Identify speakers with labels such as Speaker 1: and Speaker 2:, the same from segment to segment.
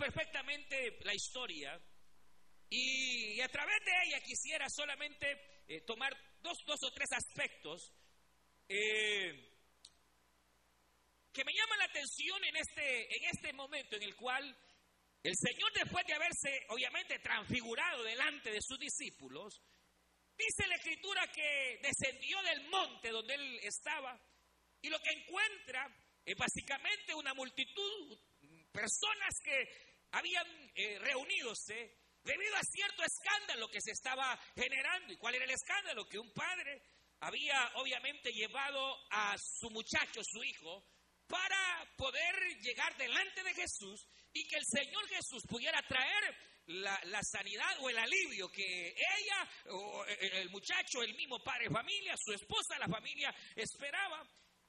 Speaker 1: perfectamente la historia y, a través de ella quisiera solamente eh, tomar dos, dos, o tres aspectos eh, que me llaman la atención en este, en este momento en el cual el Señor, después de haberse obviamente transfigurado delante de sus discípulos, dice la Escritura que descendió del monte donde él estaba y lo que encuentra es básicamente una multitud, personas que habían eh, reunidose debido a cierto escándalo que se estaba generando. ¿Y cuál era el escándalo? Que un padre había obviamente llevado a su muchacho, su hijo, para poder llegar delante de Jesús y que el Señor Jesús pudiera traer la, sanidad o el alivio que ella, o el muchacho, el mismo padre familia, su esposa, la familia esperaba.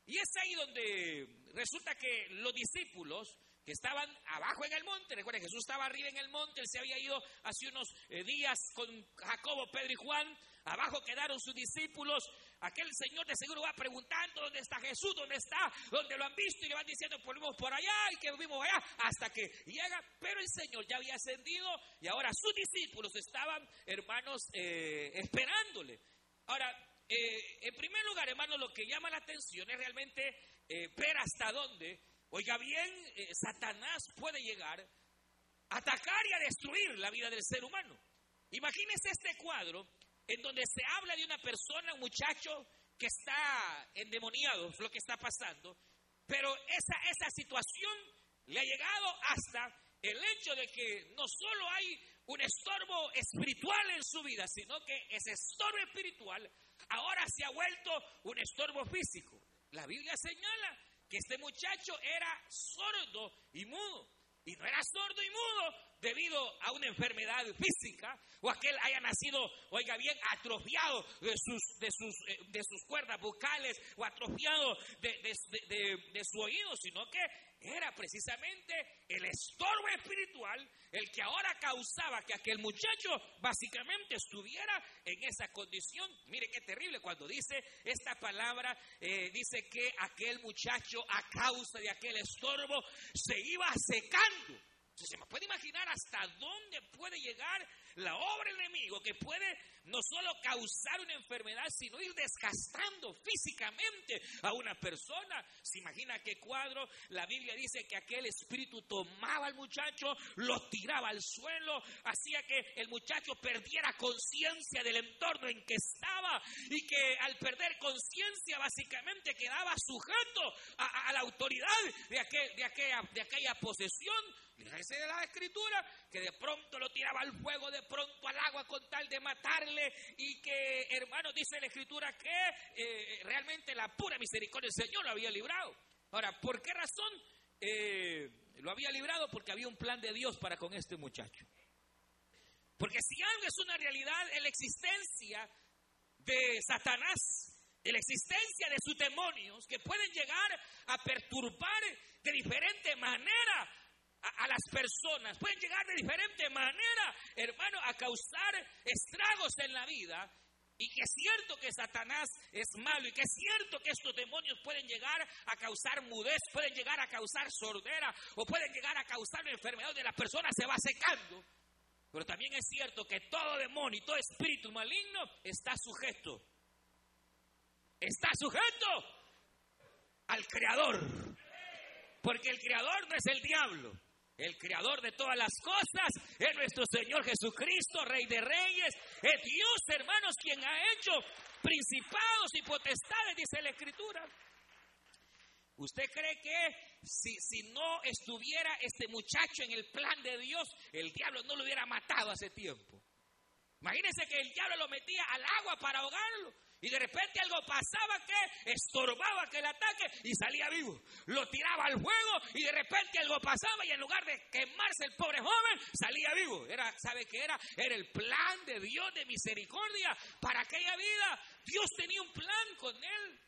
Speaker 1: Y es ahí donde resulta que los discípulos estaban abajo en el monte, recuerden, Jesús estaba arriba en el monte, él se había ido hace unos eh, días con Jacobo, Pedro y Juan, abajo quedaron sus discípulos, aquel señor de seguro va preguntando dónde está Jesús, dónde está, dónde lo han visto y le van diciendo, volvimos por allá y que vimos allá, hasta que llega, pero el Señor ya había ascendido y ahora sus discípulos estaban, hermanos, eh, esperándole. Ahora, eh, en primer lugar, hermanos, lo que llama la atención es realmente ver hasta dónde Oiga bien, eh, Satanás puede llegar a atacar y a destruir la vida del ser humano. Imagínese este cuadro en donde se habla de una persona, un muchacho que está endemoniado, es lo que está pasando, pero esa, esa situación le ha llegado hasta el hecho de que no solo hay un estorbo espiritual en su vida, sino que ese estorbo espiritual ahora se ha vuelto un estorbo físico. La Biblia señala que este muchacho era sordo y mudo. Y no era sordo y mudo debido a una enfermedad física o a que él haya nacido, oiga bien, atrofiado de sus, de sus, eh, de sus cuerdas vocales o atrofiado de, su oído, sino que era precisamente el estorbo espiritual el que ahora causaba que aquel muchacho básicamente estuviera en esa condición. Mire qué terrible cuando dice esta palabra, eh, dice que aquel muchacho a causa de aquel estorbo se iba secando. Se me puede imaginar hasta dónde puede llegar la obra del enemigo que puede no solo causar una enfermedad, sino ir desgastando físicamente a una persona. ¿Se imagina qué cuadro? La Biblia dice que aquel espíritu tomaba al muchacho, lo tiraba al suelo, hacía que el muchacho perdiera conciencia del entorno en que estaba y que al perder conciencia básicamente quedaba sujeto a, la autoridad de, aquel, de, aquella, de aquella posesión. Fíjense de la escritura que de pronto lo tiraba al fuego, de pronto al agua con tal de matarle y que, hermano, dice la escritura que eh, realmente la pura misericordia del Señor lo había librado. Ahora, ¿por qué razón eh, lo había librado? Porque había un plan de Dios para con este muchacho. Porque si algo es una realidad en la existencia de Satanás, en la existencia de sus demonios que pueden llegar a perturbar de diferente manera a, las personas, pueden llegar de diferente manera, hermano, a causar estragos en la vida. Y que es cierto que Satanás es malo y que es cierto que estos demonios pueden llegar a causar mudez, pueden llegar a causar sordera o pueden llegar a causar enfermedad donde la persona se va secando. Pero también es cierto que todo demonio y todo espíritu maligno está sujeto. Está sujeto al creador. Porque el creador no es el diablo. El creador de todas las cosas es nuestro Señor Jesucristo, Rey de Reyes. Es Dios, hermanos, quien ha hecho principados y potestades, dice la Escritura. ¿Usted cree que si, si, no estuviera este muchacho en el plan de Dios, el diablo no lo hubiera matado hace tiempo? Imagínense que el diablo lo metía al agua para ahogarlo. Y de repente algo pasaba que estorbaba aquel ataque y salía vivo. Lo tiraba al fuego y de repente algo pasaba y en lugar de quemarse el pobre joven, salía vivo. Era, ¿Sabe qué era? Era el plan de Dios de misericordia para aquella vida. Dios tenía un plan con él.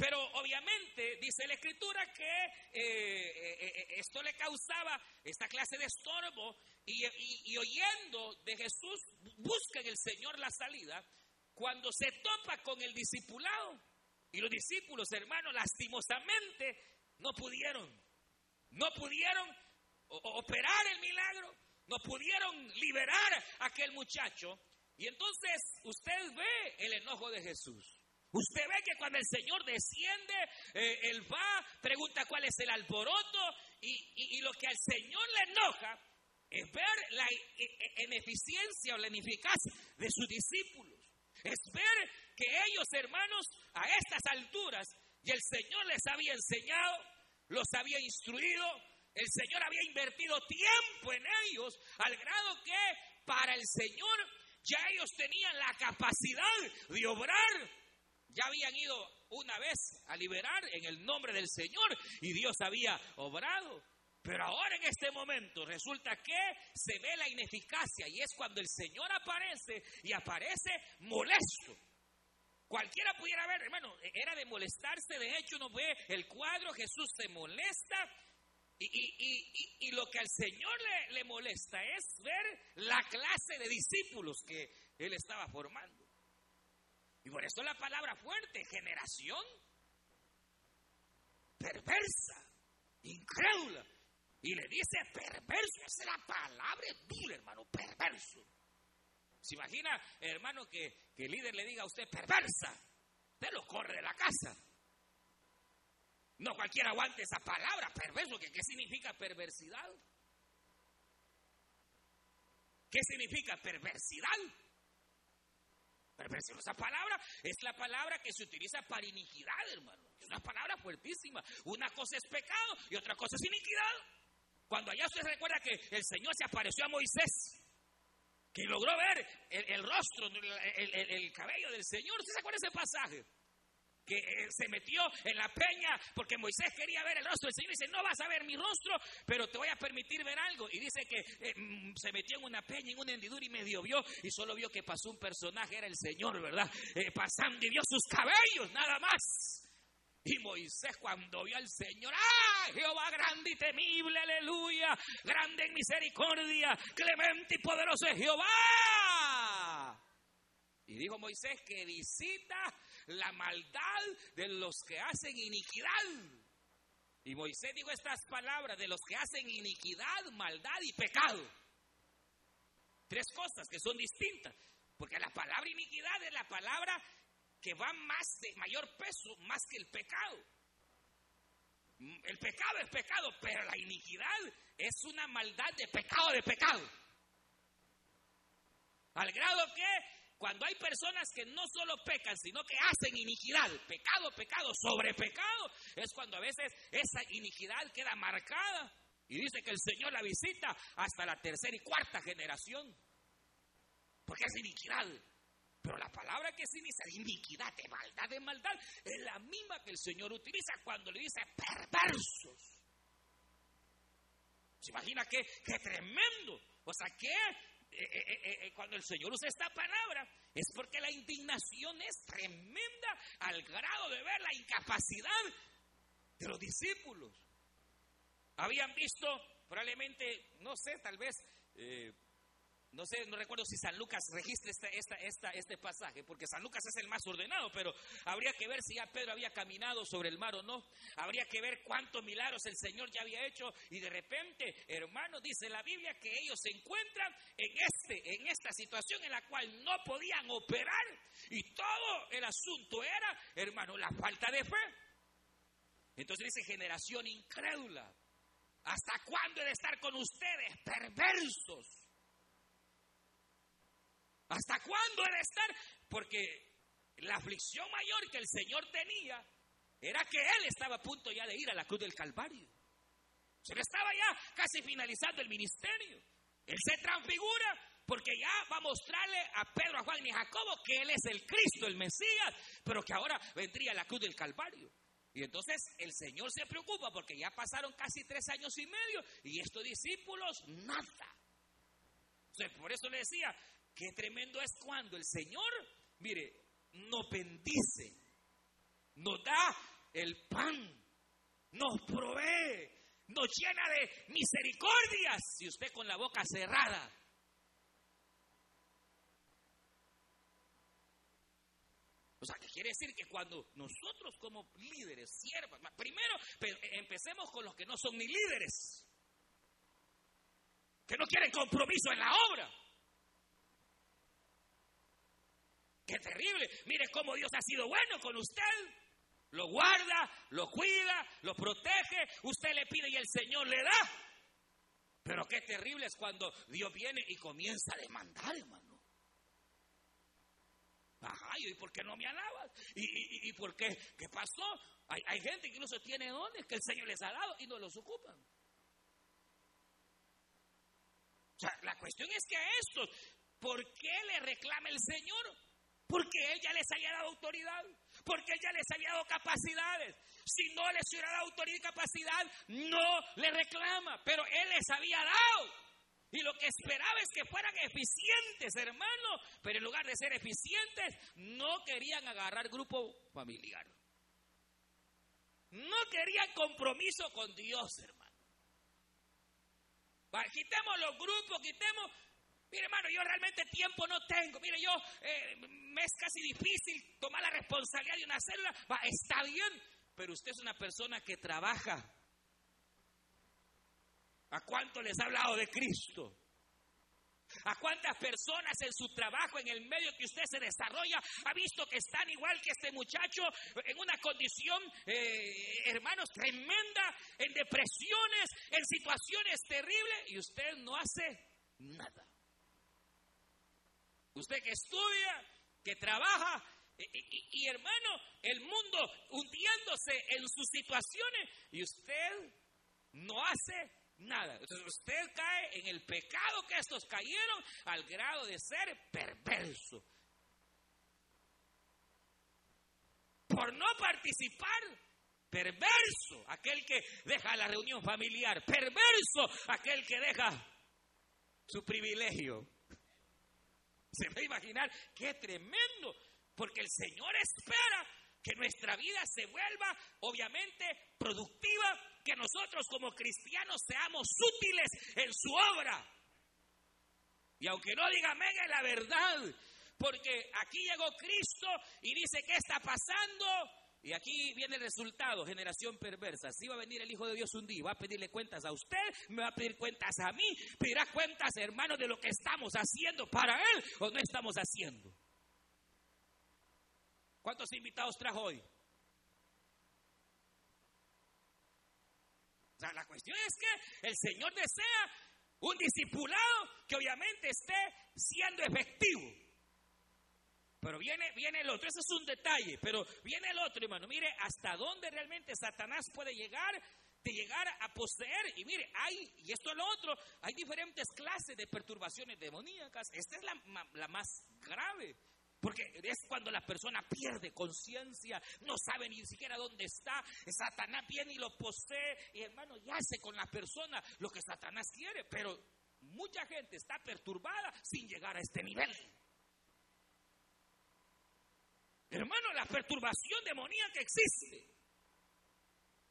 Speaker 1: Pero obviamente dice la escritura que eh, eh, eh, esto le causaba esta clase de estorbo y, oyendo de Jesús, busca en el Señor la salida cuando se topa con el discipulado. Y los discípulos, hermanos, lastimosamente no pudieron. No pudieron operar el milagro, no pudieron liberar a aquel muchacho. Y entonces usted ve el enojo de Jesús. Usted ve que cuando el Señor desciende, eh, Él va, pregunta cuál es el alboroto y, y, lo que al Señor le enoja es ver la ineficiencia o la ineficacia de sus discípulos. Es ver que ellos, hermanos, a estas alturas, y el Señor les había enseñado, los había instruido, el Señor había invertido tiempo en ellos, al grado que para el Señor ya ellos tenían la capacidad de obrar ya habían ido una vez a liberar en el nombre del Señor y Dios había obrado. Pero ahora en este momento resulta que se ve la ineficacia y es cuando el Señor aparece y aparece molesto. Cualquiera pudiera ver, hermano, era de molestarse, de hecho uno ve el cuadro, Jesús se molesta y, lo que al Señor le molesta es ver la clase de discípulos que él estaba formando. Y por eso la palabra fuerte, generación perversa, incrédula. Y le dice perverso, esa es la palabra dura, hermano, perverso. ¿Se imagina, hermano, que, que el líder le diga a usted perversa? Usted lo corre de la casa. No cualquiera aguante esa palabra, perverso, que ¿qué significa perversidad? ¿Qué significa perversidad? esa palabra es la palabra que se utiliza para iniquidad, hermano. Es una palabra fuertísima. Una cosa es pecado y otra cosa es iniquidad. Cuando allá usted recuerda que el Señor se apareció a Moisés, que logró ver el, rostro, el, el, cabello del Señor. ¿Usted se acuerda ese pasaje? que eh, se metió en la peña porque Moisés quería ver el rostro del Señor. Y dice, no vas a ver mi rostro, pero te voy a permitir ver algo. Y dice que eh, mm, se metió en una peña, en una hendidura y medio vio y solo vio que pasó un personaje, era el Señor, ¿verdad? Eh, pasando y vio sus cabellos, nada más. Y Moisés cuando vio al Señor, ¡ah! Jehová grande y temible, aleluya, grande en misericordia, clemente y poderoso es Jehová. Y dijo Moisés que visita la maldad de los que hacen iniquidad. Y Moisés dijo estas palabras de los que hacen iniquidad, maldad y pecado. Tres cosas que son distintas. Porque la palabra iniquidad es la palabra que va más de mayor peso, más que el pecado. El pecado es pecado, pero la iniquidad es una maldad de pecado de pecado. Al grado que cuando hay personas que no solo pecan, sino que hacen iniquidad, pecado, pecado, sobre pecado, es cuando a veces esa iniquidad queda marcada. Y dice que el Señor la visita hasta la tercera y cuarta generación. Porque es iniquidad. Pero la palabra que significa iniquidad, de maldad, de maldad, es la misma que el Señor utiliza cuando le dice perversos. ¿Se imagina qué, qué tremendo? O sea, qué eh, eh, eh, cuando el Señor usa esta palabra, es porque la indignación es tremenda al grado de ver la incapacidad de los discípulos. Habían visto, probablemente, no sé, tal vez no sé, no recuerdo si San Lucas registra este pasaje, porque San Lucas es el más ordenado, pero habría que ver si ya Pedro había caminado sobre el mar o no. Habría que ver cuántos milagros el Señor ya había hecho. Y de repente, hermano, dice la Biblia que ellos se encuentran en, este, en esta situación en la cual no podían operar. Y todo el asunto era, hermano, la falta de fe. Entonces dice generación incrédula. ¿Hasta cuándo he de estar con ustedes, perversos? ¿Hasta cuándo he de estar? Porque la aflicción mayor que el Señor tenía era que Él estaba a punto ya de ir a la cruz del Calvario. Se le estaba ya casi finalizando el ministerio. Él se transfigura porque ya va a mostrarle a Pedro, a Juan y a Jacobo que Él es el Cristo, el Mesías, pero que ahora vendría a la cruz del Calvario. Y entonces el Señor se preocupa porque ya pasaron casi tres años y medio y estos discípulos nada. por eso le decía, Qué tremendo es cuando el Señor, mire, nos bendice, nos da el pan, nos provee, nos llena de misericordias si usted con la boca cerrada. O sea, que quiere decir que cuando nosotros como líderes, siervos, primero empecemos con los que no son ni líderes. que no quieren compromiso en la obra. Qué terrible. Mire cómo Dios ha sido bueno con usted. Lo guarda, lo cuida, lo protege. Usted le pide y el Señor le da. Pero qué terrible es cuando Dios viene y comienza a demandar, hermano. Ajá, ¿y por qué no me alabas? ¿Y, por qué? ¿Qué pasó? Hay, hay, gente que incluso tiene dones que el Señor les ha dado y no los ocupan. O sea, la cuestión es que a estos, ¿por qué le reclama el Señor? Porque Él ya les había dado autoridad, porque Él ya les había dado capacidades. Si no les hubiera dado autoridad y capacidad, no le reclama, pero Él les había dado. Y lo que esperaba es que fueran eficientes, hermano, pero en lugar de ser eficientes, no querían agarrar grupo familiar. No querían compromiso con Dios, hermano. quitemos los grupos, quitemos Mire, hermano, yo realmente tiempo no tengo. Mire, yo eh, me es casi difícil tomar la responsabilidad de una célula. Va, está bien, pero usted es una persona que trabaja. ¿A cuánto les ha hablado de Cristo? ¿A cuántas personas en su trabajo, en el medio que usted se desarrolla, ha visto que están igual que este muchacho en una condición, eh, hermanos, tremenda, en depresiones, en situaciones terribles, y usted no hace nada? Usted que estudia, que trabaja, y, hermano, el mundo hundiéndose en sus situaciones y usted no hace nada. Usted cae en el pecado que estos cayeron al grado de ser perverso. Por no participar, perverso aquel que deja la reunión familiar, perverso aquel que deja su privilegio. Se va a imaginar qué tremendo, porque el Señor espera que nuestra vida se vuelva obviamente productiva, que nosotros como cristianos seamos útiles en su obra. Y aunque no diga es la verdad, porque aquí llegó Cristo y dice, ¿qué está pasando? Y aquí viene el resultado, generación perversa. Si va a venir el Hijo de Dios un día, va a pedirle cuentas a usted, me va a pedir cuentas a mí, pedirá cuentas, hermano, de lo que estamos haciendo para Él o no estamos haciendo. ¿Cuántos invitados trajo hoy? O sea, la cuestión es que el Señor desea un discipulado que obviamente esté siendo efectivo. Pero viene, viene el otro, ese es un detalle, pero viene el otro, hermano. Mire, hasta dónde realmente Satanás puede llegar, de llegar a poseer. Y mire, hay, y esto es lo otro, hay diferentes clases de perturbaciones demoníacas. Esta es la, la más grave. Porque es cuando la persona pierde conciencia, no sabe ni siquiera dónde está. Satanás viene y lo posee. Y hermano, y hace con la persona lo que Satanás quiere. Pero mucha gente está perturbada sin llegar a este nivel. Hermano, la perturbación demoníaca existe.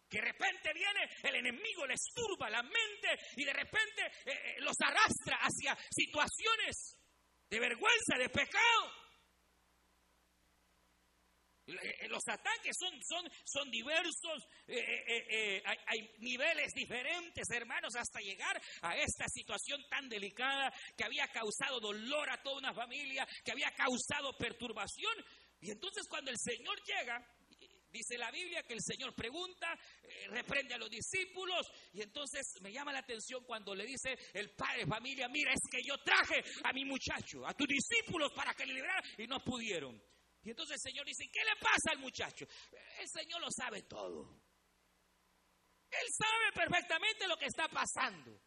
Speaker 1: Que de repente viene el enemigo, les turba la mente y de repente eh, eh, los arrastra hacia situaciones de vergüenza, de pecado. Eh, los ataques son, son, son diversos, hay, hay, niveles diferentes, hermanos, hasta llegar a esta situación tan delicada que había causado dolor a toda una familia, que había causado perturbación. Y entonces cuando el Señor llega, dice la Biblia que el Señor pregunta, eh, reprende a los discípulos y entonces me llama la atención cuando le dice el padre familia, mira, es que yo traje a mi muchacho, a tus discípulos para que le libraran y no pudieron. Y entonces el Señor dice, ¿qué le pasa al muchacho? El Señor lo sabe todo. Él sabe perfectamente lo que está pasando.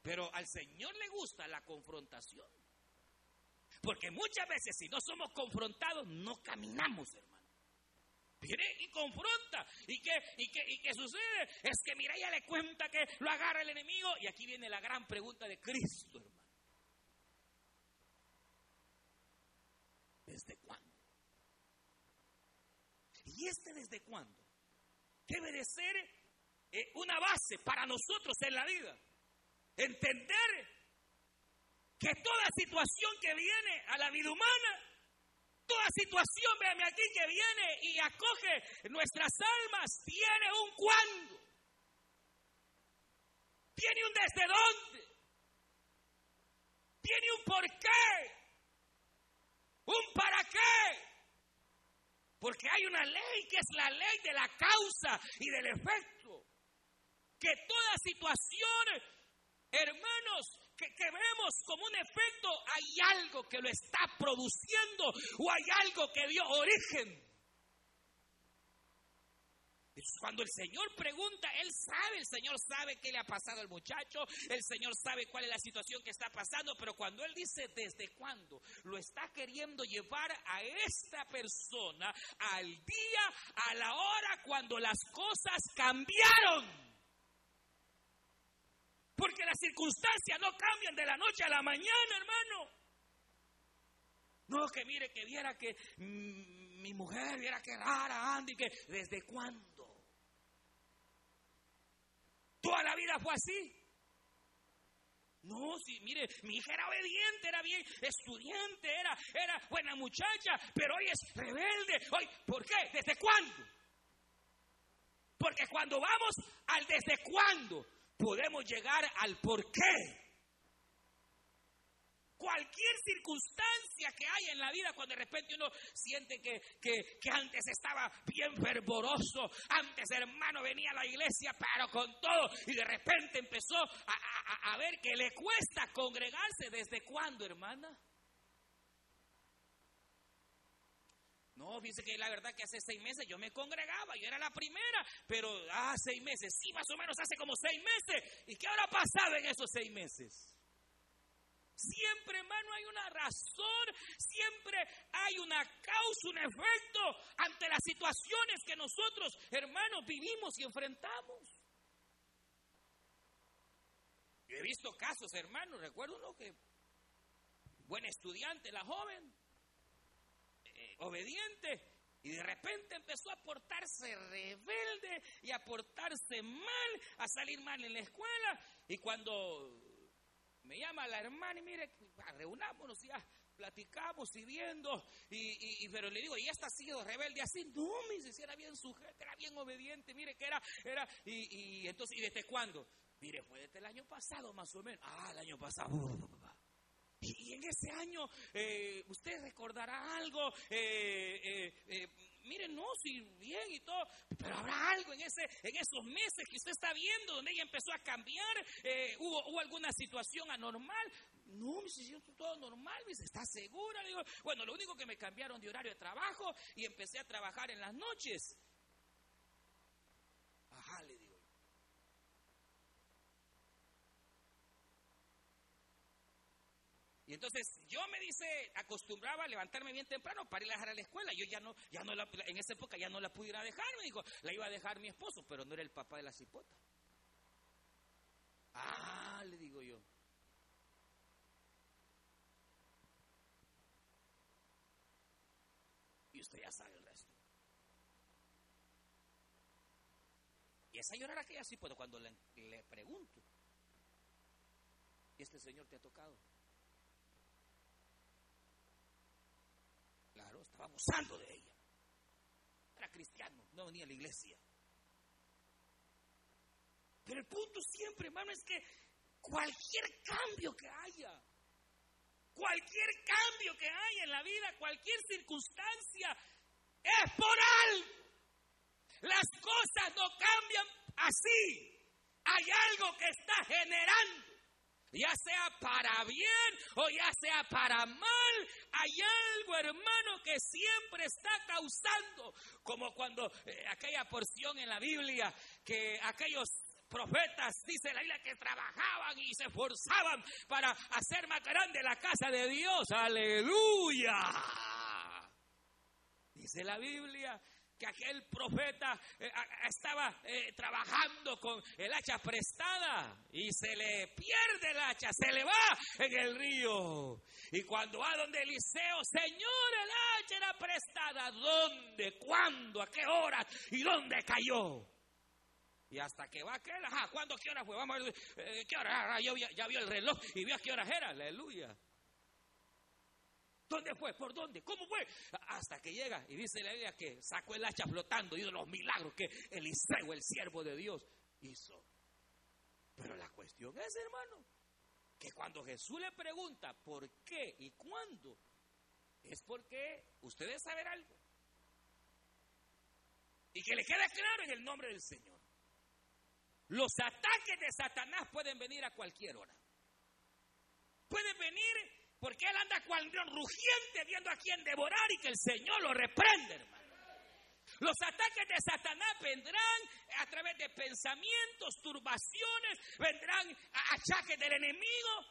Speaker 1: Pero al Señor le gusta la confrontación. Porque muchas veces si no somos confrontados, no caminamos, hermano. Viene y confronta. ¿Y qué, y, qué, ¿Y qué sucede? Es que mira, ella le cuenta que lo agarra el enemigo. Y aquí viene la gran pregunta de Cristo, hermano. ¿Desde cuándo? ¿Y este desde cuándo? Debe de ser eh, una base para nosotros en la vida. Entender que toda situación que viene a la vida humana, toda situación, véame aquí, que viene y acoge nuestras almas, tiene un cuándo, tiene un desde dónde, tiene un por qué, un para qué. Porque hay una ley que es la ley de la causa y del efecto. Que toda situación, hermanos, que, vemos como un efecto, hay algo que lo está produciendo o hay algo que dio origen. Cuando el Señor pregunta, Él sabe, el Señor sabe qué le ha pasado al muchacho, el Señor sabe cuál es la situación que está pasando, pero cuando Él dice desde cuándo, lo está queriendo llevar a esta persona al día, a la hora cuando las cosas cambiaron. Porque las circunstancias no cambian de la noche a la mañana, hermano. No, que mire, que viera que mi mujer, viera que rara Andy, que desde cuándo. Toda la vida fue así. No, sí, mire, mi hija era obediente, era bien estudiante, era, era buena muchacha, pero hoy es rebelde. Hoy, ¿Por qué? ¿Desde cuándo? Porque cuando vamos al desde cuándo, podemos llegar al por qué. Cualquier circunstancia que haya en la vida, cuando de repente uno siente que, que, antes estaba bien fervoroso, antes hermano venía a la iglesia, pero con todo, y de repente empezó a, a ver que le cuesta congregarse. ¿Desde cuándo, hermana? No, dice que la verdad que hace seis meses yo me congregaba, yo era la primera, pero ah, seis meses, sí, más o menos hace como seis meses. ¿Y qué habrá pasado en esos seis meses? Siempre, hermano, hay una razón, siempre hay una causa, un efecto ante las situaciones que nosotros, hermanos, vivimos y enfrentamos. Yo he visto casos, hermanos, recuerdo uno que, buen estudiante, la joven, obediente, y de repente empezó a portarse rebelde y a portarse mal, a salir mal en la escuela. Y cuando me llama la hermana y mire, reunámonos ya, platicamos y viendo, y, pero le digo, ¿y esta ha sido rebelde así? No, me dice, si era bien sujeta, era bien obediente, mire que era, era, y, entonces, ¿y desde cuándo? Mire, fue desde el año pasado más o menos. Ah, el año pasado. En ese año, eh, usted recordará algo, eh, eh, eh miren, no, sí, bien y todo, pero habrá algo en, ese, en esos meses que usted está viendo donde ella empezó a cambiar, hubo, hubo alguna situación anormal. No, me dice, todo normal, me dice, ¿estás segura? Bueno, lo único que me cambiaron de horario de trabajo y empecé a trabajar en las noches. Entonces yo me dice, acostumbraba a levantarme bien temprano para ir a dejar a la escuela. Yo ya no, ya no la, en esa época ya no la pudiera dejar, me dijo, la iba a dejar mi esposo, pero no era el papá de la cipota. Ah, le digo yo. Y usted ya sabe el resto. Y esa ya sí, pero cuando le, le pregunto, ¿y este Señor te ha tocado? Abusando de ella. Era cristiano, no venía a la iglesia. Pero el punto siempre, hermano, es que cualquier cambio que haya, cualquier cambio que haya en la vida, cualquier circunstancia, es por algo. Las cosas no cambian así. Hay algo que está generando ya sea para bien o ya sea para mal, hay algo, hermano, que siempre está causando, como cuando eh, aquella porción en la Biblia, que aquellos profetas, dice la Biblia, que trabajaban y se esforzaban para hacer más grande la casa de Dios. Aleluya. Dice la Biblia que aquel profeta eh, estaba eh, trabajando con el hacha prestada y se le pierde el hacha, se le va en el río. Y cuando va donde Eliseo, Señor, el hacha era prestada, ¿dónde? ¿Cuándo? ¿A qué hora? ¿Y dónde cayó? Y hasta que va aquel, ajá, ¿cuándo? ¿Qué hora fue? Vamos a ver, eh, ¿qué hora? Ah, ya, ya vio el reloj y vio a qué hora era, aleluya. ¿Dónde fue? ¿Por dónde? ¿Cómo fue? Hasta que llega y dice la Biblia que sacó el hacha flotando y de los milagros que Eliseo, el siervo de Dios, hizo. Pero la cuestión es, hermano, que cuando Jesús le pregunta por qué y cuándo, es porque ustedes saben algo. Y que le quede claro en el nombre del Señor. Los ataques de Satanás pueden venir a cualquier hora. Pueden venir porque él anda cual rugiente viendo a quien devorar y que el Señor lo reprende, hermano. Los ataques de Satanás vendrán a través de pensamientos, turbaciones, vendrán a achaques del enemigo,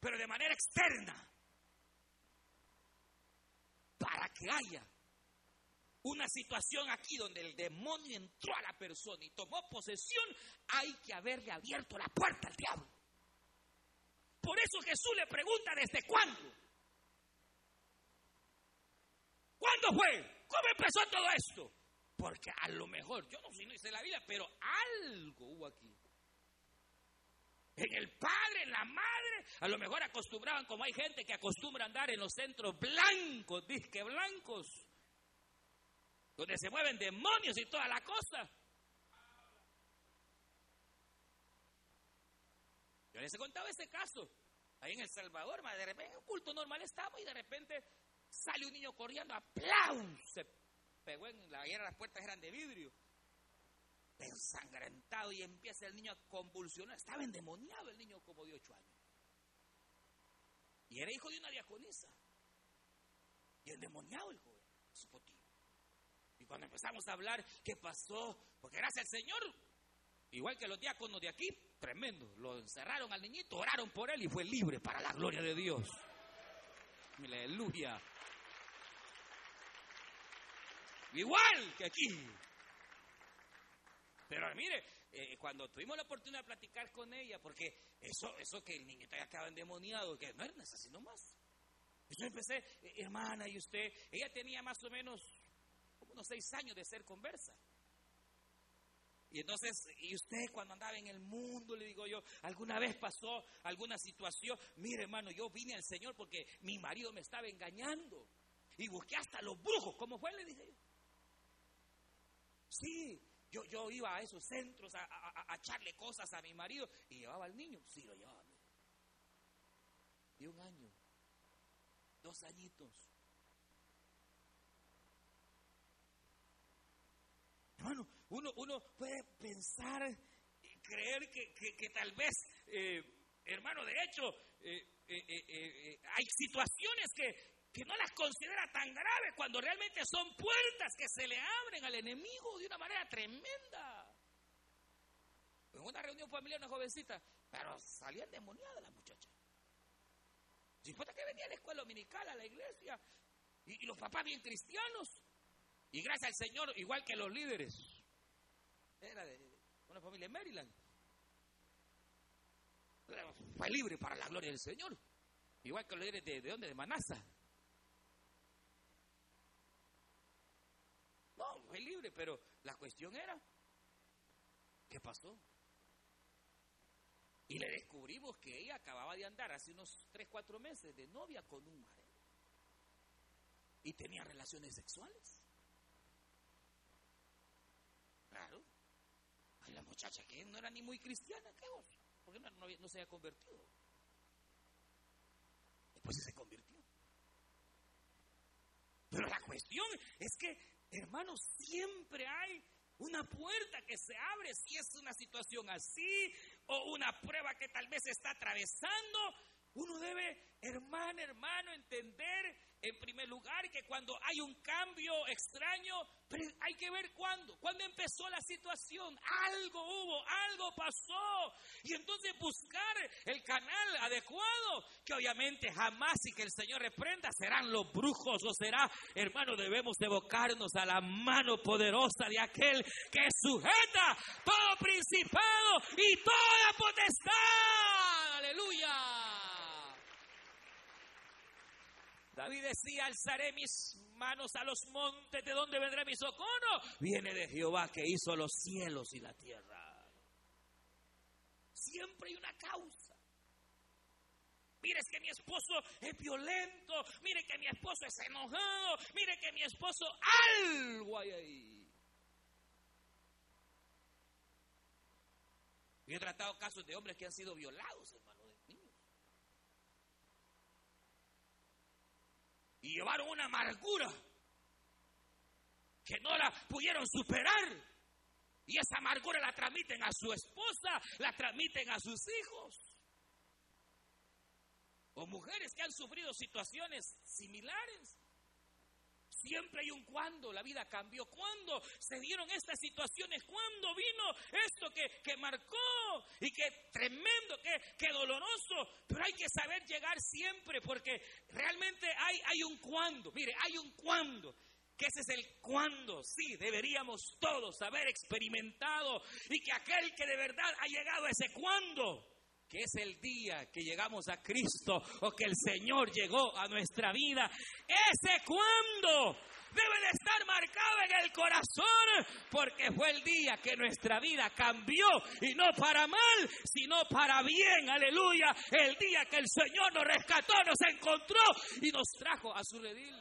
Speaker 1: pero de manera externa. Para que haya una situación aquí donde el demonio entró a la persona y tomó posesión, hay que haberle abierto la puerta al diablo. Por eso Jesús le pregunta desde cuándo. ¿Cuándo fue? ¿Cómo empezó todo esto? Porque a lo mejor, yo no sé, no hice la vida, pero algo hubo aquí. En el padre, en la madre, a lo mejor acostumbraban, como hay gente que acostumbra andar en los centros blancos, disque blancos, donde se mueven demonios y toda la cosa. Yo les he contado ese caso. Ahí en El Salvador, de repente, en un culto normal estamos y de repente sale un niño corriendo, aplauso. Se pegó en la guerra, las puertas eran de vidrio. Ensangrentado y empieza el niño a convulsionar. Estaba endemoniado el niño como de ocho años. Y era hijo de una diaconisa. Y endemoniado el joven, Y cuando empezamos a hablar, ¿qué pasó? Porque gracias al Señor, igual que los diáconos de aquí, tremendo. Lo encerraron al niñito, oraron por él y fue libre para la gloria de Dios. Aleluya. Igual que aquí. Pero mire, eh, cuando tuvimos la oportunidad de platicar con ella, porque eso, eso que el niñito ya estaba endemoniado, que no era así nomás. Yo empecé, eh, hermana, y usted, ella tenía más o menos unos seis años de ser conversa. Y entonces, y usted cuando andaba en el mundo, le digo yo, alguna vez pasó alguna situación, mire hermano, yo vine al Señor porque mi marido me estaba engañando. Y busqué hasta los brujos, ¿cómo fue? Le dije yo. Sí, yo, yo iba a esos centros a, echarle cosas a mi marido y llevaba al niño. Sí, lo llevaba. De un año, dos añitos. Hermano, uno, uno puede pensar y creer que, tal vez, eh, hermano, de hecho, eh, eh, hay situaciones que, que no las considera tan graves cuando realmente son puertas que se le abren al enemigo de una manera tremenda. En una reunión familiar, una jovencita, pero salía endemoniada la muchacha. Fuera que venía a la escuela dominical, a la iglesia, y, los papás bien cristianos, y gracias al Señor, igual que los líderes, era de, una familia en Maryland, fue libre para la gloria del Señor, igual que los líderes de, de dónde, de Manasa. libre, pero la cuestión era, ¿qué pasó? Y le descubrimos que ella acababa de andar hace unos 3, 4 meses de novia con un marido. Y tenía relaciones sexuales. Claro. Ay, la muchacha que no era ni muy cristiana, ¿qué vos? Porque no, no, se había convertido. Después se convirtió. Pero la cuestión es que Hermanos, siempre hay una puerta que se abre si es una situación así o una prueba que tal vez está atravesando. Uno debe, hermano, hermano, entender en primer lugar, que cuando hay un cambio extraño, hay que ver cuándo, cuándo empezó la situación, algo hubo, algo pasó, y entonces buscar el canal adecuado, que obviamente jamás y que el Señor reprenda serán los brujos, o será, hermano, debemos evocarnos a la mano poderosa de aquel que sujeta todo principado y toda potestad, aleluya. David decía, alzaré mis manos a los montes, ¿de dónde vendrá mi socorro? Viene de Jehová que hizo los cielos y la tierra. Siempre hay una causa. Mire que mi esposo es violento, mire que mi esposo es enojado, mire que mi esposo algo hay ahí. Yo he tratado casos de hombres que han sido violados, hermano. Y llevaron una amargura. que no la pudieron superar. Y esa amargura la transmiten a su esposa, la transmiten a sus hijos. O mujeres que han sufrido situaciones similares. Siempre hay un cuando la vida cambió. ¿Cuándo se dieron estas situaciones? ¿Cuándo vino esto que, que marcó? Y que tremendo, que, doloroso. Pero hay que saber llegar siempre porque realmente hay, hay un cuando. Mire, hay un cuando que ese es el cuando, sí, deberíamos todos haber experimentado y que aquel que de verdad ha llegado a ese cuando, que es el día que llegamos a Cristo o que el Señor llegó a nuestra vida, ese cuando debe de estar marcado en el corazón porque fue el día que nuestra vida cambió y no para mal, sino para bien, aleluya, el día que el Señor nos rescató, nos encontró y nos trajo a su redil.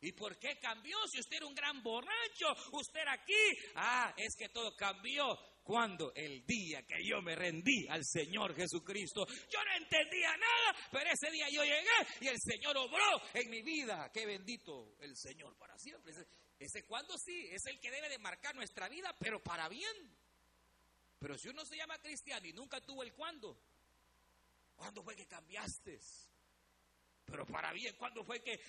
Speaker 1: ¿Y por qué cambió? Si usted era un gran borracho, usted aquí. Ah, es que todo cambió cuando el día que yo me rendí al Señor Jesucristo. Yo no entendía nada, pero ese día yo llegué y el Señor obró en mi vida. Qué bendito el Señor para siempre. Ese, ese cuando sí, es el que debe de marcar nuestra vida, pero para bien. Pero si uno se llama cristiano y nunca tuvo el cuándo, ¿cuándo fue que cambiaste? Pero para bien, ¿cuándo fue que,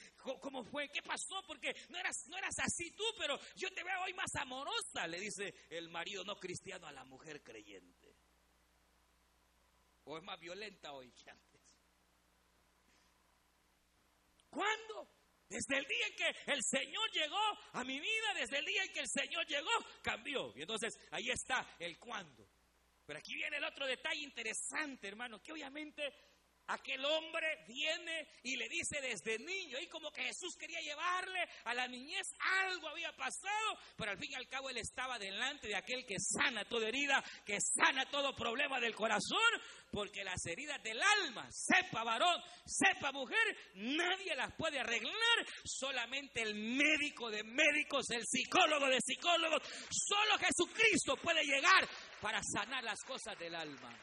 Speaker 1: cómo fue, qué pasó? Porque no eras, no eras así tú, pero yo te veo hoy más amorosa, le dice el marido no cristiano a la mujer creyente. O es más violenta hoy que antes. ¿Cuándo? Desde el día en que el Señor llegó a mi vida, desde el día en que el Señor llegó, cambió. Y entonces ahí está el cuándo. Pero aquí viene el otro detalle interesante, hermano, que obviamente Aquel hombre viene y le dice desde niño, y como que Jesús quería llevarle a la niñez, algo había pasado, pero al fin y al cabo él estaba delante de aquel que sana toda herida, que sana todo problema del corazón, porque las heridas del alma, sepa varón, sepa mujer, nadie las puede arreglar, solamente el médico de médicos, el psicólogo de psicólogos, solo Jesucristo puede llegar para sanar las cosas del alma.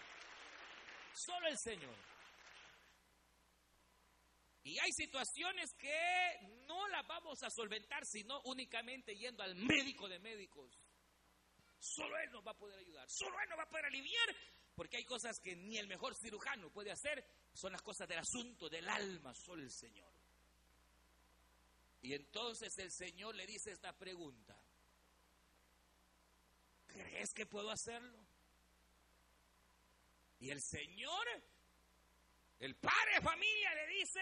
Speaker 1: Solo el Señor. Y hay situaciones que no las vamos a solventar sino únicamente yendo al médico de médicos. Solo Él nos va a poder ayudar, solo Él nos va a poder aliviar, porque hay cosas que ni el mejor cirujano puede hacer, son las cosas del asunto del alma, solo el Señor. Y entonces el Señor le dice esta pregunta, ¿crees que puedo hacerlo? Y el Señor el padre de familia le dice,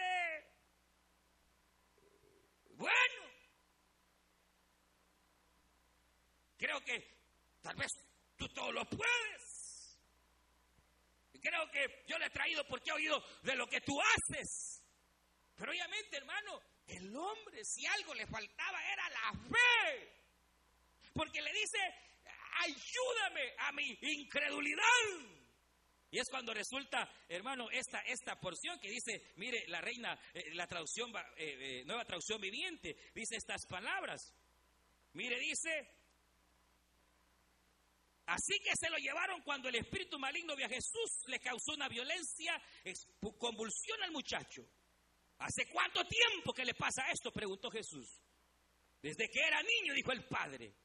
Speaker 1: bueno, creo que tal vez tú todo lo puedes. Creo que yo le he traído porque he oído de lo que tú haces. Pero obviamente, hermano, el hombre, si algo le faltaba, era la fe. Porque le dice, ayúdame a mi incredulidad. Y es cuando resulta, hermano, esta, esta porción que dice, mire, la reina, eh, la traducción, eh, eh, nueva traducción viviente, dice estas palabras. Mire, dice, así que se lo llevaron cuando el espíritu maligno de Jesús le causó una violencia, convulsión al muchacho. ¿Hace cuánto tiempo que le pasa esto? Preguntó Jesús. Desde que era niño, dijo el padre.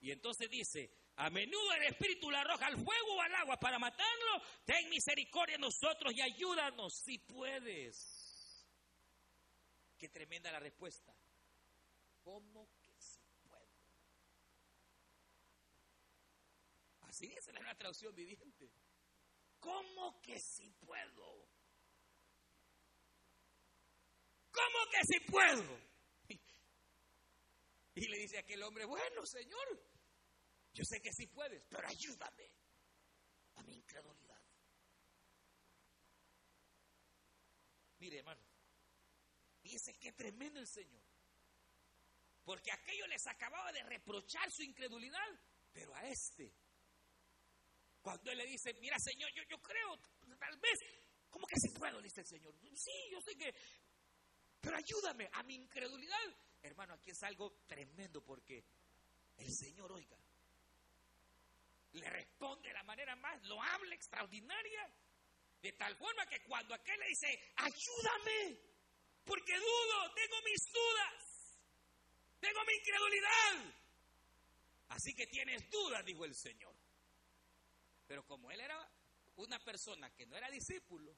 Speaker 1: Y entonces dice, a menudo el Espíritu la arroja al fuego o al agua para matarlo. Ten misericordia de nosotros y ayúdanos si puedes. Qué tremenda la respuesta. ¿Cómo que si puedo? Así dice la traducción viviente. ¿Cómo que si puedo? ¿Cómo que si puedo? Y le dice aquel hombre, bueno, Señor, yo sé que sí puedes, pero ayúdame a mi incredulidad. Mire, hermano, dice que tremendo el Señor. Porque aquello les acababa de reprochar su incredulidad, pero a este, cuando él le dice, mira Señor, yo, creo, tal vez, ¿cómo que sí puedo? dice el Señor. Sí, yo sé que, pero ayúdame a mi incredulidad. Hermano, aquí es algo tremendo porque el Señor, oiga, le responde de la manera más loable, extraordinaria, de tal forma que cuando aquel le dice, ayúdame, porque dudo, tengo mis dudas, tengo mi incredulidad. Así que tienes dudas, dijo el Señor. Pero como él era una persona que no era discípulo,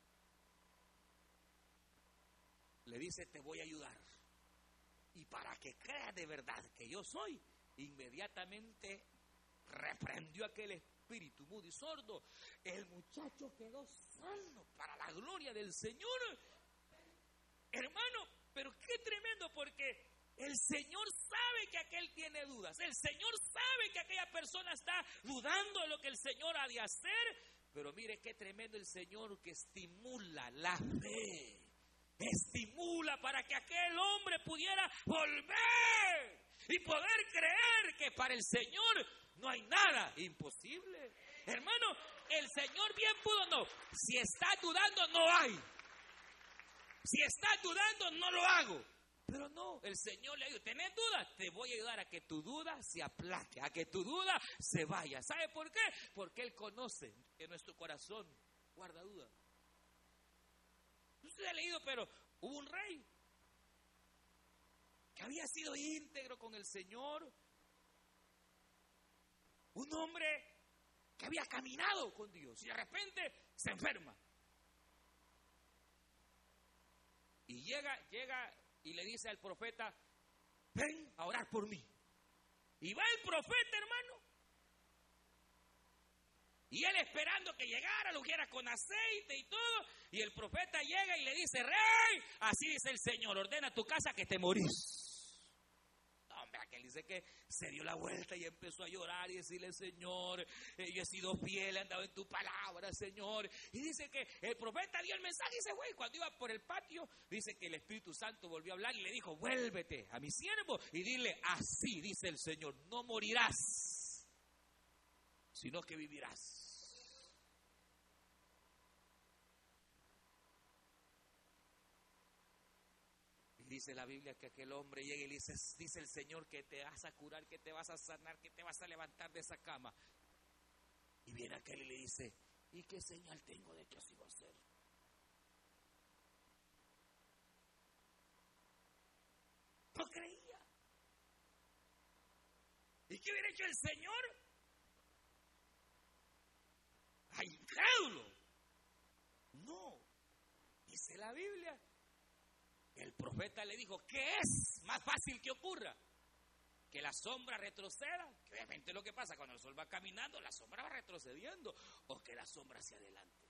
Speaker 1: le dice, te voy a ayudar. Y para que creas de verdad que yo soy, inmediatamente reprendió aquel espíritu mudo y sordo. El muchacho quedó sano para la gloria del Señor. Hermano, pero qué tremendo porque el Señor sabe que aquel tiene dudas. El Señor sabe que aquella persona está dudando de lo que el Señor ha de hacer. Pero mire qué tremendo el Señor que estimula la fe. Estimula para que aquel hombre pudiera volver y poder creer que para el Señor no hay nada imposible. Hermano, el Señor bien pudo, no. Si está dudando, no hay. Si está dudando, no lo hago. Pero no, el Señor le dijo, ¿tenés dudas? Te voy a ayudar a que tu duda se aplaque, a que tu duda se vaya. ¿Sabe por qué? Porque Él conoce que nuestro corazón guarda duda. Usted ha leído, pero hubo un rey que había sido íntegro con el Señor. Un hombre que había caminado con Dios y de repente se enferma. Y llega, llega y le dice al profeta, ven a orar por mí. Y va el profeta, hermano. Y él esperando que llegara, lo quiera con aceite y todo. Y el profeta llega y le dice, rey, así dice el Señor, ordena tu casa que te morís que se dio la vuelta y empezó a llorar y decirle, Señor, eh, yo he sido fiel, he andado en tu palabra, Señor. Y dice que el profeta dio el mensaje y se fue. Cuando iba por el patio, dice que el Espíritu Santo volvió a hablar y le dijo, vuélvete a mi siervo y dile, así dice el Señor, no morirás, sino que vivirás. Dice la Biblia que aquel hombre llega y le dice, dice el Señor que te vas a curar, que te vas a sanar, que te vas a levantar de esa cama. Y viene aquel y le dice, ¿y qué señal tengo de que así va a ser? No creía. ¿Y qué hubiera hecho el Señor? ¡Ay, incrédulo! No. Dice la Biblia el profeta le dijo, ¿qué es más fácil que ocurra? Que la sombra retroceda, que obviamente lo que pasa cuando el sol va caminando, la sombra va retrocediendo, o que la sombra se adelante.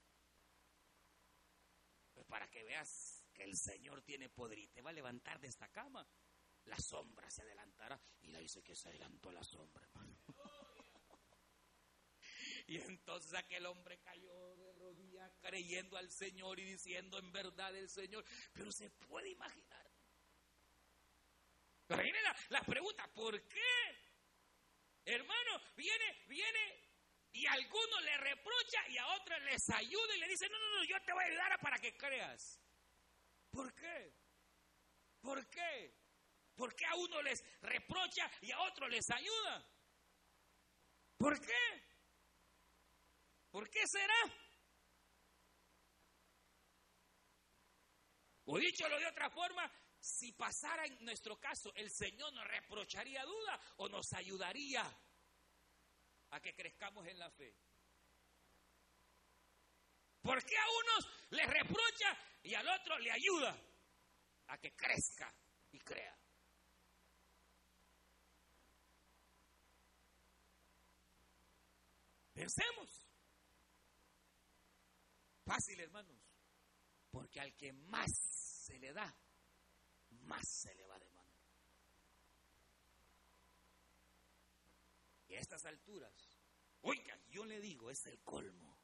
Speaker 1: Pues para que veas que el Señor tiene poder y te va a levantar de esta cama, la sombra se adelantará. Y le dice que se adelantó la sombra, hermano. Y entonces aquel hombre cayó creyendo al Señor y diciendo en verdad el Señor. Pero se puede imaginar. Pero viene la, pregunta, ¿por qué? Hermano, viene, viene y a alguno le reprocha y a otros les ayuda y le dice, no, no, no, yo te voy a ayudar para que creas. ¿Por qué? ¿Por qué? ¿Por qué a uno les reprocha y a otro les ayuda? ¿Por qué? ¿Por qué será? O dicholo de otra forma, si pasara en nuestro caso, el Señor nos reprocharía duda o nos ayudaría a que crezcamos en la fe. ¿Por qué a unos le reprocha y al otro le ayuda a que crezca y crea? Pensemos. Fácil, hermanos. Porque al que más se le da, más se le va a demandar. Y a estas alturas, oiga, yo le digo, es el colmo,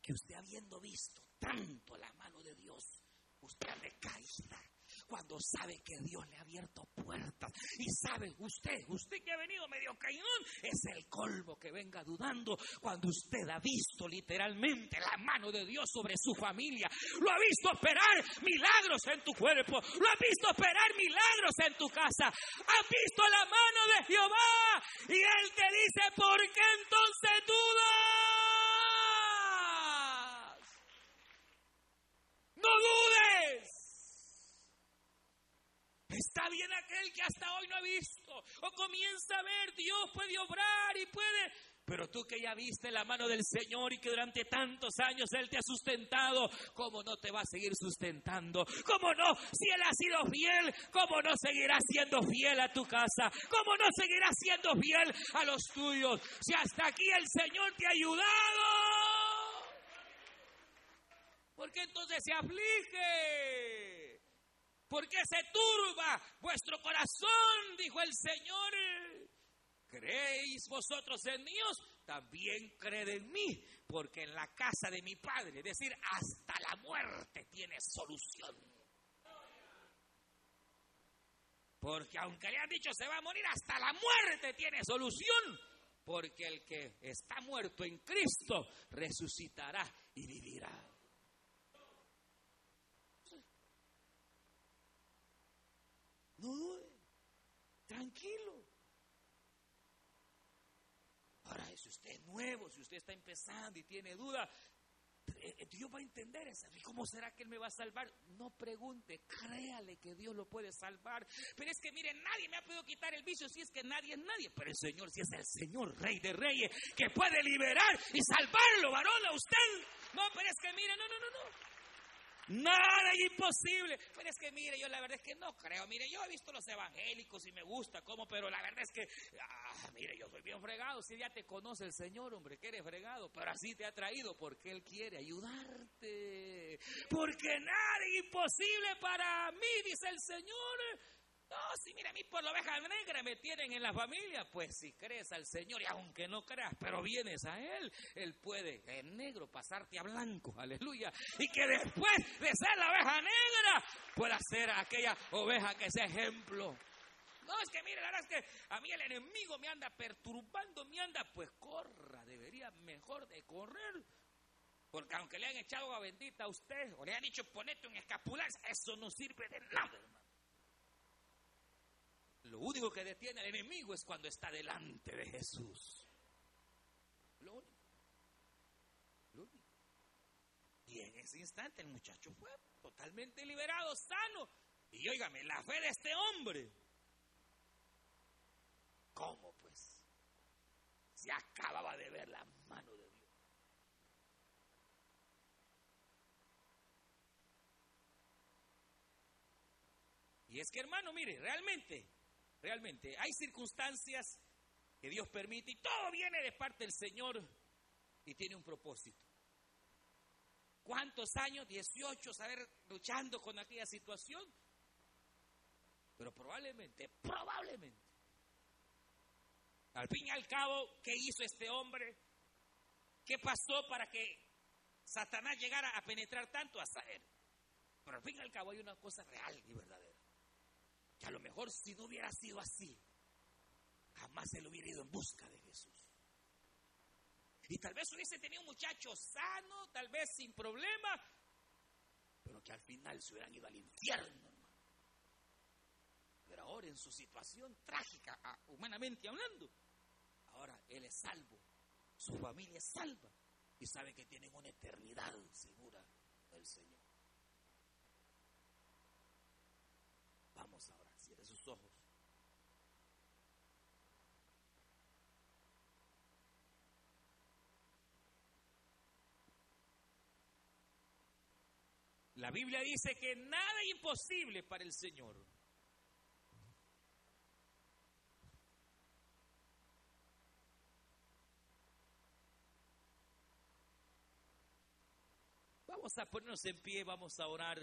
Speaker 1: que usted habiendo visto tanto la mano de Dios, usted recaída cuando sabe que Dios le ha abierto puertas. Y sabe, usted, usted que ha venido medio caidón, es el colmo que venga dudando cuando usted ha visto literalmente la mano de Dios sobre su familia. Lo ha visto operar milagros en tu cuerpo. Lo ha visto operar milagros en tu casa. Ha visto la mano de Jehová. Y Él te dice, ¿por qué entonces dudas? No dudes. Está bien aquel que hasta hoy no ha visto o comienza a ver, Dios puede obrar y puede pero tú que ya viste la mano del Señor y que durante tantos años Él te ha sustentado, ¿cómo no te va a seguir sustentando? ¿Cómo no? Si Él ha sido fiel, ¿cómo no seguirá siendo fiel a tu casa? ¿Cómo no seguirá siendo fiel a los tuyos? Si hasta aquí el Señor te ha ayudado. ¿Por qué entonces se aflige? ¿Por qué se turba vuestro corazón? Dijo el Señor. ¿Creéis vosotros en Dios? También creed en mí, porque en la casa de mi Padre, es decir, hasta la muerte tiene solución. Porque aunque le han dicho se va a morir, hasta la muerte tiene solución. Porque el que está muerto en Cristo resucitará y vivirá. No tranquilo. usted es nuevo, si usted está empezando y tiene duda, eh, eh, Dios va a entender eso. ¿Y cómo será que Él me va a salvar? No pregunte, créale que Dios lo puede salvar. Pero es que mire, nadie me ha podido quitar el vicio si es que nadie es nadie. Pero el Señor, si es el Señor, Rey de Reyes, que puede liberar y salvarlo, varón, a usted. No, pero es que mire, no, no, no, no. Nada es imposible. Pero es que mire, yo la verdad es que no creo. Mire, yo he visto los evangélicos y me gusta cómo, pero la verdad es que, ah, mire, yo soy bien fregado. Si ya te conoce el Señor, hombre, que eres fregado, pero así te ha traído porque Él quiere ayudarte. Porque nada es imposible para mí, dice el Señor. No, si mira, a mí por la oveja negra me tienen en la familia, pues si crees al Señor y aunque no creas, pero vienes a Él, Él puede en negro pasarte a blanco, aleluya. Y que después de ser la oveja negra pueda ser aquella oveja que sea ejemplo. No, es que mire, la verdad es que a mí el enemigo me anda perturbando, me anda, pues corra, debería mejor de correr. Porque aunque le han echado agua bendita a usted, o le han dicho ponete un escapular, eso no sirve de nada, hermano. Lo único que detiene al enemigo es cuando está delante de Jesús. Lo único. Y en ese instante el muchacho fue totalmente liberado, sano. Y óigame, la fe de este hombre. ¿Cómo pues? Se acababa de ver la mano de Dios. Y es que hermano, mire, realmente realmente. Hay circunstancias que Dios permite y todo viene de parte del Señor y tiene un propósito. ¿Cuántos años? 18, saber luchando con aquella situación. Pero probablemente, probablemente. Al fin y al cabo, ¿qué hizo este hombre? ¿Qué pasó para que Satanás llegara a penetrar tanto a saber? Pero al fin y al cabo hay una cosa real y verdadera a lo mejor si no hubiera sido así, jamás él hubiera ido en busca de Jesús. Y tal vez hubiese tenido un muchacho sano, tal vez sin problema, pero que al final se hubieran ido al infierno, hermano. Pero ahora en su situación trágica, humanamente hablando, ahora él es salvo, su familia es salva y sabe que tienen una eternidad segura del Señor. Vamos ahora sus ojos. La Biblia dice que nada es imposible para el Señor. Vamos a ponernos en pie, vamos a orar.